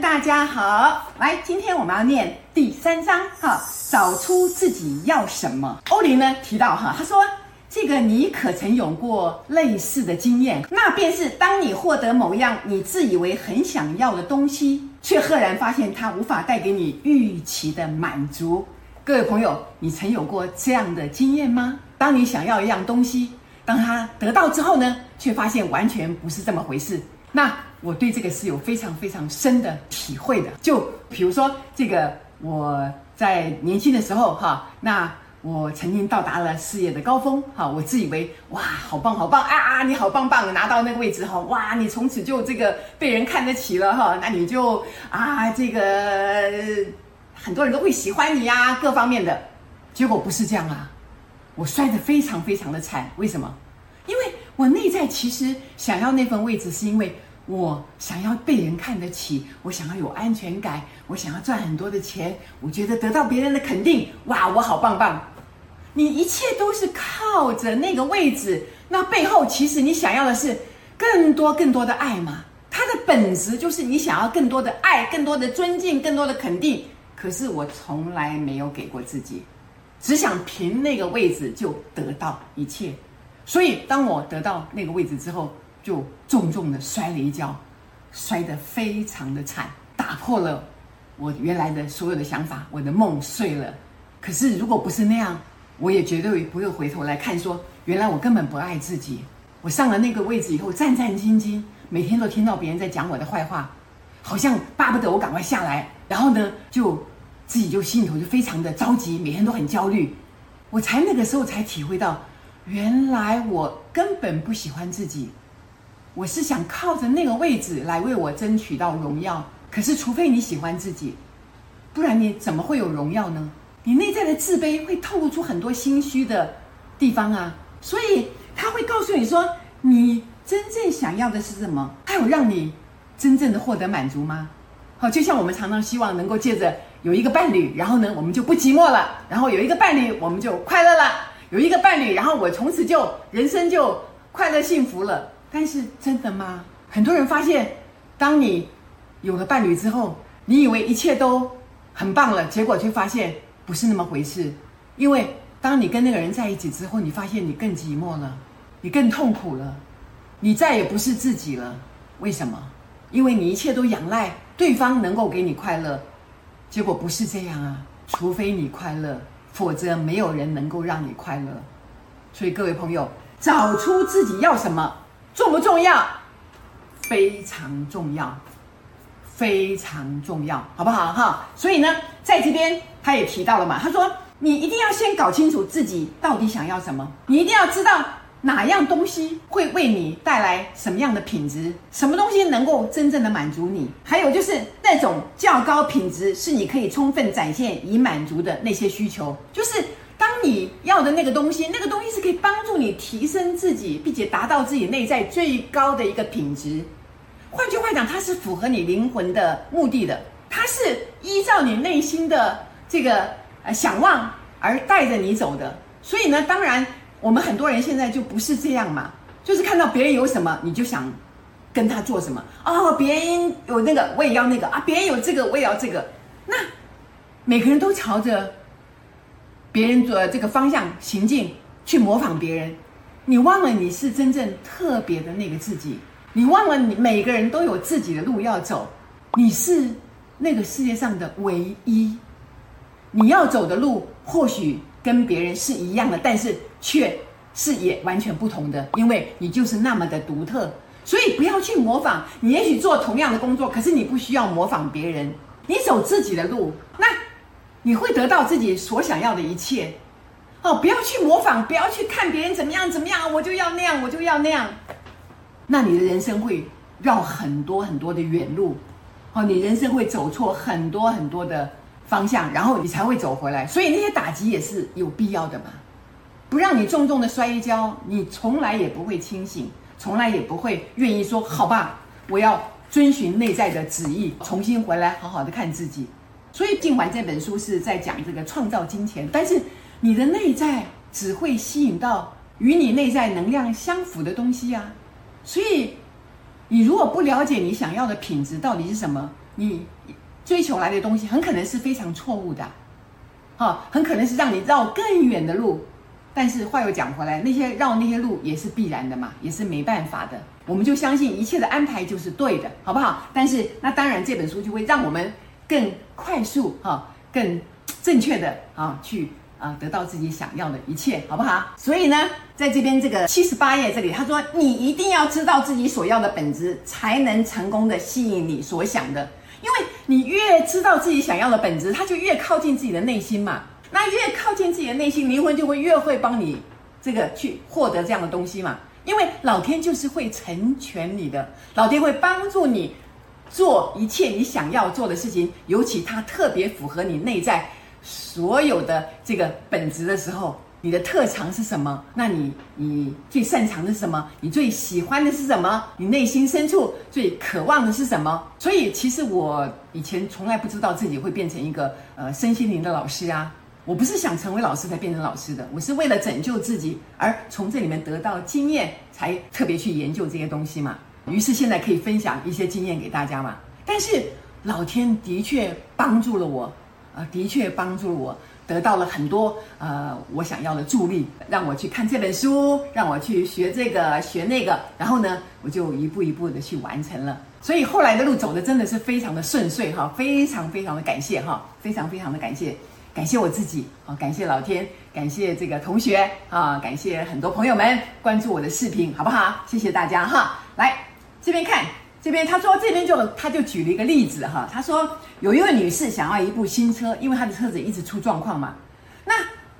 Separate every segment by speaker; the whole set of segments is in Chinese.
Speaker 1: 大家好！来，今天我们要念第三章哈，找出自己要什么。欧林呢提到哈，他说：“这个你可曾有过类似的经验？那便是当你获得某样你自以为很想要的东西，却赫然发现它无法带给你预期的满足。”各位朋友，你曾有过这样的经验吗？当你想要一样东西，当他得到之后呢，却发现完全不是这么回事。那我对这个是有非常非常深的体会的。就比如说，这个我在年轻的时候，哈，那我曾经到达了事业的高峰，哈，我自以为哇，好棒好棒啊啊，你好棒棒，拿到那个位置哈，哇，你从此就这个被人看得起了哈，那你就啊，这个很多人都会喜欢你呀，各方面的。结果不是这样啊，我摔得非常非常的惨。为什么？因为我内在其实想要那份位置，是因为。我想要被人看得起，我想要有安全感，我想要赚很多的钱，我觉得得到别人的肯定，哇，我好棒棒！你一切都是靠着那个位置，那背后其实你想要的是更多更多的爱嘛？它的本质就是你想要更多的爱，更多的尊敬，更多的肯定。可是我从来没有给过自己，只想凭那个位置就得到一切。所以当我得到那个位置之后，就重重的摔了一跤，摔得非常的惨，打破了我原来的所有的想法，我的梦碎了。可是如果不是那样，我也绝对不会回头来看说，原来我根本不爱自己。我上了那个位置以后，战战兢兢，每天都听到别人在讲我的坏话，好像巴不得我赶快下来。然后呢，就自己就心里头就非常的着急，每天都很焦虑。我才那个时候才体会到，原来我根本不喜欢自己。我是想靠着那个位置来为我争取到荣耀，可是除非你喜欢自己，不然你怎么会有荣耀呢？你内在的自卑会透露出很多心虚的地方啊，所以他会告诉你说，你真正想要的是什么？他有让你真正的获得满足吗？好，就像我们常常希望能够借着有一个伴侣，然后呢，我们就不寂寞了；然后有一个伴侣，我们就快乐了；有一个伴侣，然后我从此就人生就快乐幸福了。但是真的吗？很多人发现，当你有了伴侣之后，你以为一切都很棒了，结果却发现不是那么回事。因为当你跟那个人在一起之后，你发现你更寂寞了，你更痛苦了，你再也不是自己了。为什么？因为你一切都仰赖对方能够给你快乐，结果不是这样啊！除非你快乐，否则没有人能够让你快乐。所以各位朋友，找出自己要什么。重不重要？非常重要，非常重要，好不好哈？所以呢，在这边他也提到了嘛，他说你一定要先搞清楚自己到底想要什么，你一定要知道哪样东西会为你带来什么样的品质，什么东西能够真正的满足你，还有就是那种较高品质是你可以充分展现以满足的那些需求，就是。当你要的那个东西，那个东西是可以帮助你提升自己，并且达到自己内在最高的一个品质。换句话讲，它是符合你灵魂的目的的，它是依照你内心的这个呃想望而带着你走的。所以呢，当然我们很多人现在就不是这样嘛，就是看到别人有什么，你就想跟他做什么。哦，别人有那个，我也要那个啊；别人有这个，我也要这个。那每个人都朝着。别人做这个方向行进，去模仿别人，你忘了你是真正特别的那个自己，你忘了你每个人都有自己的路要走，你是那个世界上的唯一，你要走的路或许跟别人是一样的，但是却是也完全不同的，因为你就是那么的独特，所以不要去模仿。你也许做同样的工作，可是你不需要模仿别人，你走自己的路，那。你会得到自己所想要的一切，哦，不要去模仿，不要去看别人怎么样怎么样，我就要那样，我就要那样，那你的人生会绕很多很多的远路，哦，你人生会走错很多很多的方向，然后你才会走回来。所以那些打击也是有必要的嘛，不让你重重的摔一跤，你从来也不会清醒，从来也不会愿意说好吧，我要遵循内在的旨意，重新回来好好的看自己。所以，尽管这本书是在讲这个创造金钱，但是你的内在只会吸引到与你内在能量相符的东西啊。所以，你如果不了解你想要的品质到底是什么，你追求来的东西很可能是非常错误的，哈，很可能是让你绕更远的路。但是话又讲回来，那些绕那些路也是必然的嘛，也是没办法的。我们就相信一切的安排就是对的，好不好？但是那当然这本书就会让我们更快速哈，更正确的啊去啊得到自己想要的一切，好不好？所以呢，在这边这个七十八页这里，他说你一定要知道自己所要的本质，才能成功的吸引你所想的。因为你越知道自己想要的本质，他就越靠近自己的内心嘛。那越靠近自己的内心，灵魂就会越会帮你这个去获得这样的东西嘛。因为老天就是会成全你的，老天会帮助你做一切你想要做的事情，尤其它特别符合你内在所有的这个本质的时候，你的特长是什么？那你你最擅长的是什么？你最喜欢的是什么？你内心深处最渴望的是什么？所以其实我以前从来不知道自己会变成一个呃身心灵的老师啊。我不是想成为老师才变成老师的，我是为了拯救自己而从这里面得到经验，才特别去研究这些东西嘛。于是现在可以分享一些经验给大家嘛。但是老天的确帮助了我，啊、呃，的确帮助了我，得到了很多呃我想要的助力，让我去看这本书，让我去学这个学那个，然后呢，我就一步一步的去完成了。所以后来的路走的真的是非常的顺遂哈，非常非常的感谢哈，非常非常的感谢。感谢我自己啊，感谢老天，感谢这个同学啊，感谢很多朋友们关注我的视频，好不好？谢谢大家哈。来这边看，这边他说这边就他就举了一个例子哈，他说有一位女士想要一部新车，因为她的车子一直出状况嘛。那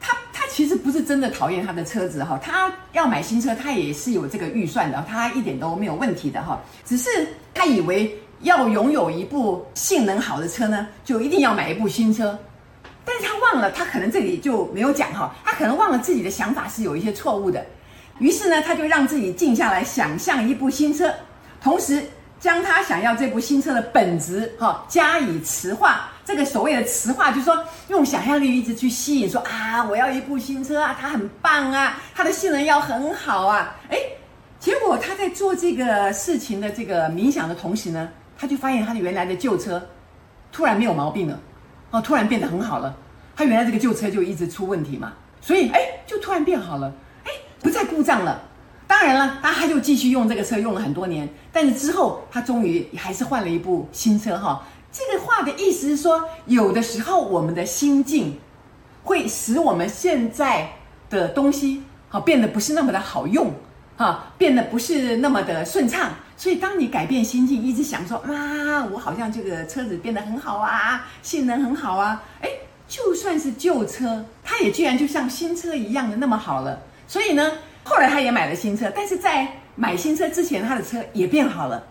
Speaker 1: 她她其实不是真的讨厌她的车子哈，她要买新车，她也是有这个预算的，她一点都没有问题的哈。只是她以为要拥有一部性能好的车呢，就一定要买一部新车。但是他忘了，他可能这里就没有讲哈，他可能忘了自己的想法是有一些错误的，于是呢，他就让自己静下来，想象一部新车，同时将他想要这部新车的本质哈加以磁化。这个所谓的磁化，就是说用想象力一直去吸引，说啊，我要一部新车啊，它很棒啊，它的性能要很好啊，哎，结果他在做这个事情的这个冥想的同时呢，他就发现他的原来的旧车突然没有毛病了。哦，突然变得很好了。他原来这个旧车就一直出问题嘛，所以哎，就突然变好了，哎，不再故障了。当然了，他他就继续用这个车，用了很多年。但是之后，他终于还是换了一部新车哈。这个话的意思是说，有的时候我们的心境会使我们现在的东西好变得不是那么的好用，哈，变得不是那么的顺畅。所以，当你改变心境，一直想说啊，我好像这个车子变得很好啊，性能很好啊，哎，就算是旧车，它也居然就像新车一样的那么好了。所以呢，后来他也买了新车，但是在买新车之前，他的车也变好了。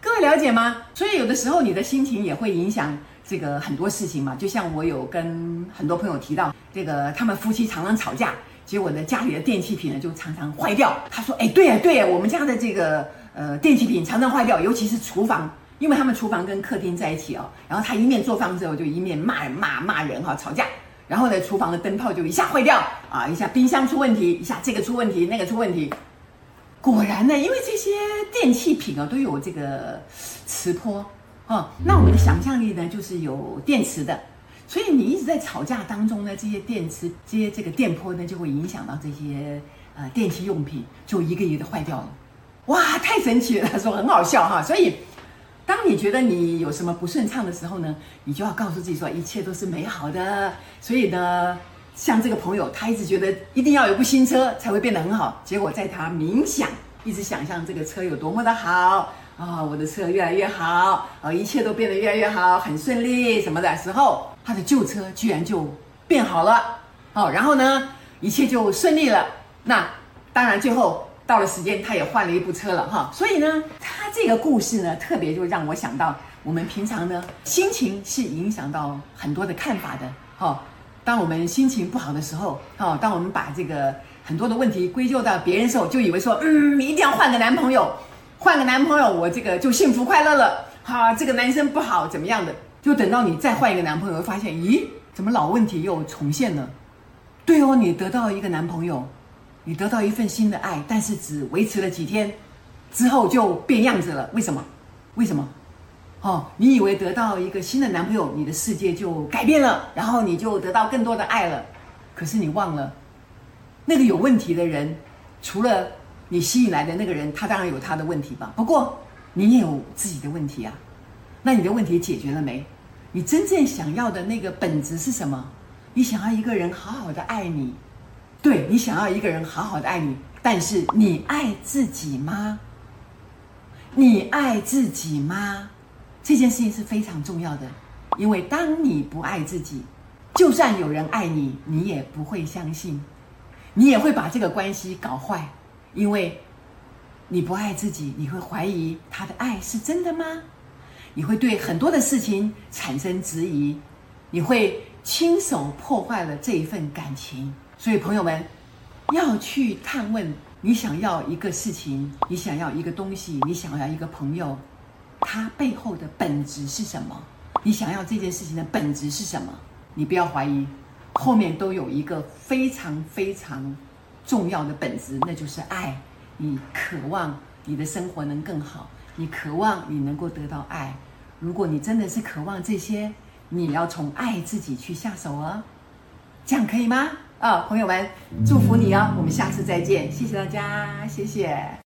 Speaker 1: 各位了解吗？所以有的时候你的心情也会影响这个很多事情嘛。就像我有跟很多朋友提到，这个他们夫妻常常吵架，结果呢，家里的电器品呢就常常坏掉。他说：“哎，对呀，对呀，我们家的这个。”呃，电器品常常坏掉，尤其是厨房，因为他们厨房跟客厅在一起哦。然后他一面做饭之后，就一面骂骂骂人哈，吵架。然后呢，厨房的灯泡就一下坏掉啊，一下冰箱出问题，一下这个出问题，那个出问题。果然呢，因为这些电器品啊都有这个磁波啊，那我们的想象力呢就是有电磁的，所以你一直在吵架当中呢，这些电磁、这些这个电波呢就会影响到这些呃电器用品，就一个一个坏掉了。哇，太神奇了！他说很好笑哈，所以当你觉得你有什么不顺畅的时候呢，你就要告诉自己说一切都是美好的。所以呢，像这个朋友，他一直觉得一定要有部新车才会变得很好，结果在他冥想，一直想象这个车有多么的好啊、我的车越来越好啊、一切都变得越来越好，很顺利什么的时候，他的旧车居然就变好了哦，然后呢，一切就顺利了。那当然最后。到了时间，他也换了一部车了哈，所以呢，他这个故事呢，特别就让我想到，我们平常呢，心情是影响到很多的看法的哈。当我们心情不好的时候，哈，当我们把这个很多的问题归咎到别人的时候，就以为说，嗯，你一定要换个男朋友，换个男朋友，我这个就幸福快乐了。哈，这个男生不好，怎么样的？就等到你再换一个男朋友，发现，咦，怎么老问题又重现了？对哦，你得到一个男朋友。你得到一份新的爱，但是只维持了几天，之后就变样子了。为什么？为什么？哦，你以为得到一个新的男朋友，你的世界就改变了，然后你就得到更多的爱了。可是你忘了，那个有问题的人，除了你吸引来的那个人，他当然有他的问题吧。不过你也有自己的问题啊。那你的问题解决了没？你真正想要的那个本质是什么？你想要一个人好好的爱你，对，你想要一个人好好的爱你，但是你爱自己吗？你爱自己吗？这件事情是非常重要的，因为当你不爱自己，就算有人爱你，你也不会相信，你也会把这个关系搞坏，因为你不爱自己，你会怀疑他的爱是真的吗？你会对很多的事情产生质疑，你会亲手破坏了这一份感情。所以，朋友们要去探问。你想要一个事情，你想要一个东西，你想要一个朋友，他背后的本质是什么？你想要这件事情的本质是什么？你不要怀疑，后面都有一个非常非常重要的本质，那就是爱。你渴望你的生活能更好，你渴望你能够得到爱。如果你真的是渴望这些，你要从爱自己去下手哦。这样可以吗？啊、哦，朋友们，祝福你哦！我们下次再见，谢谢大家，谢谢。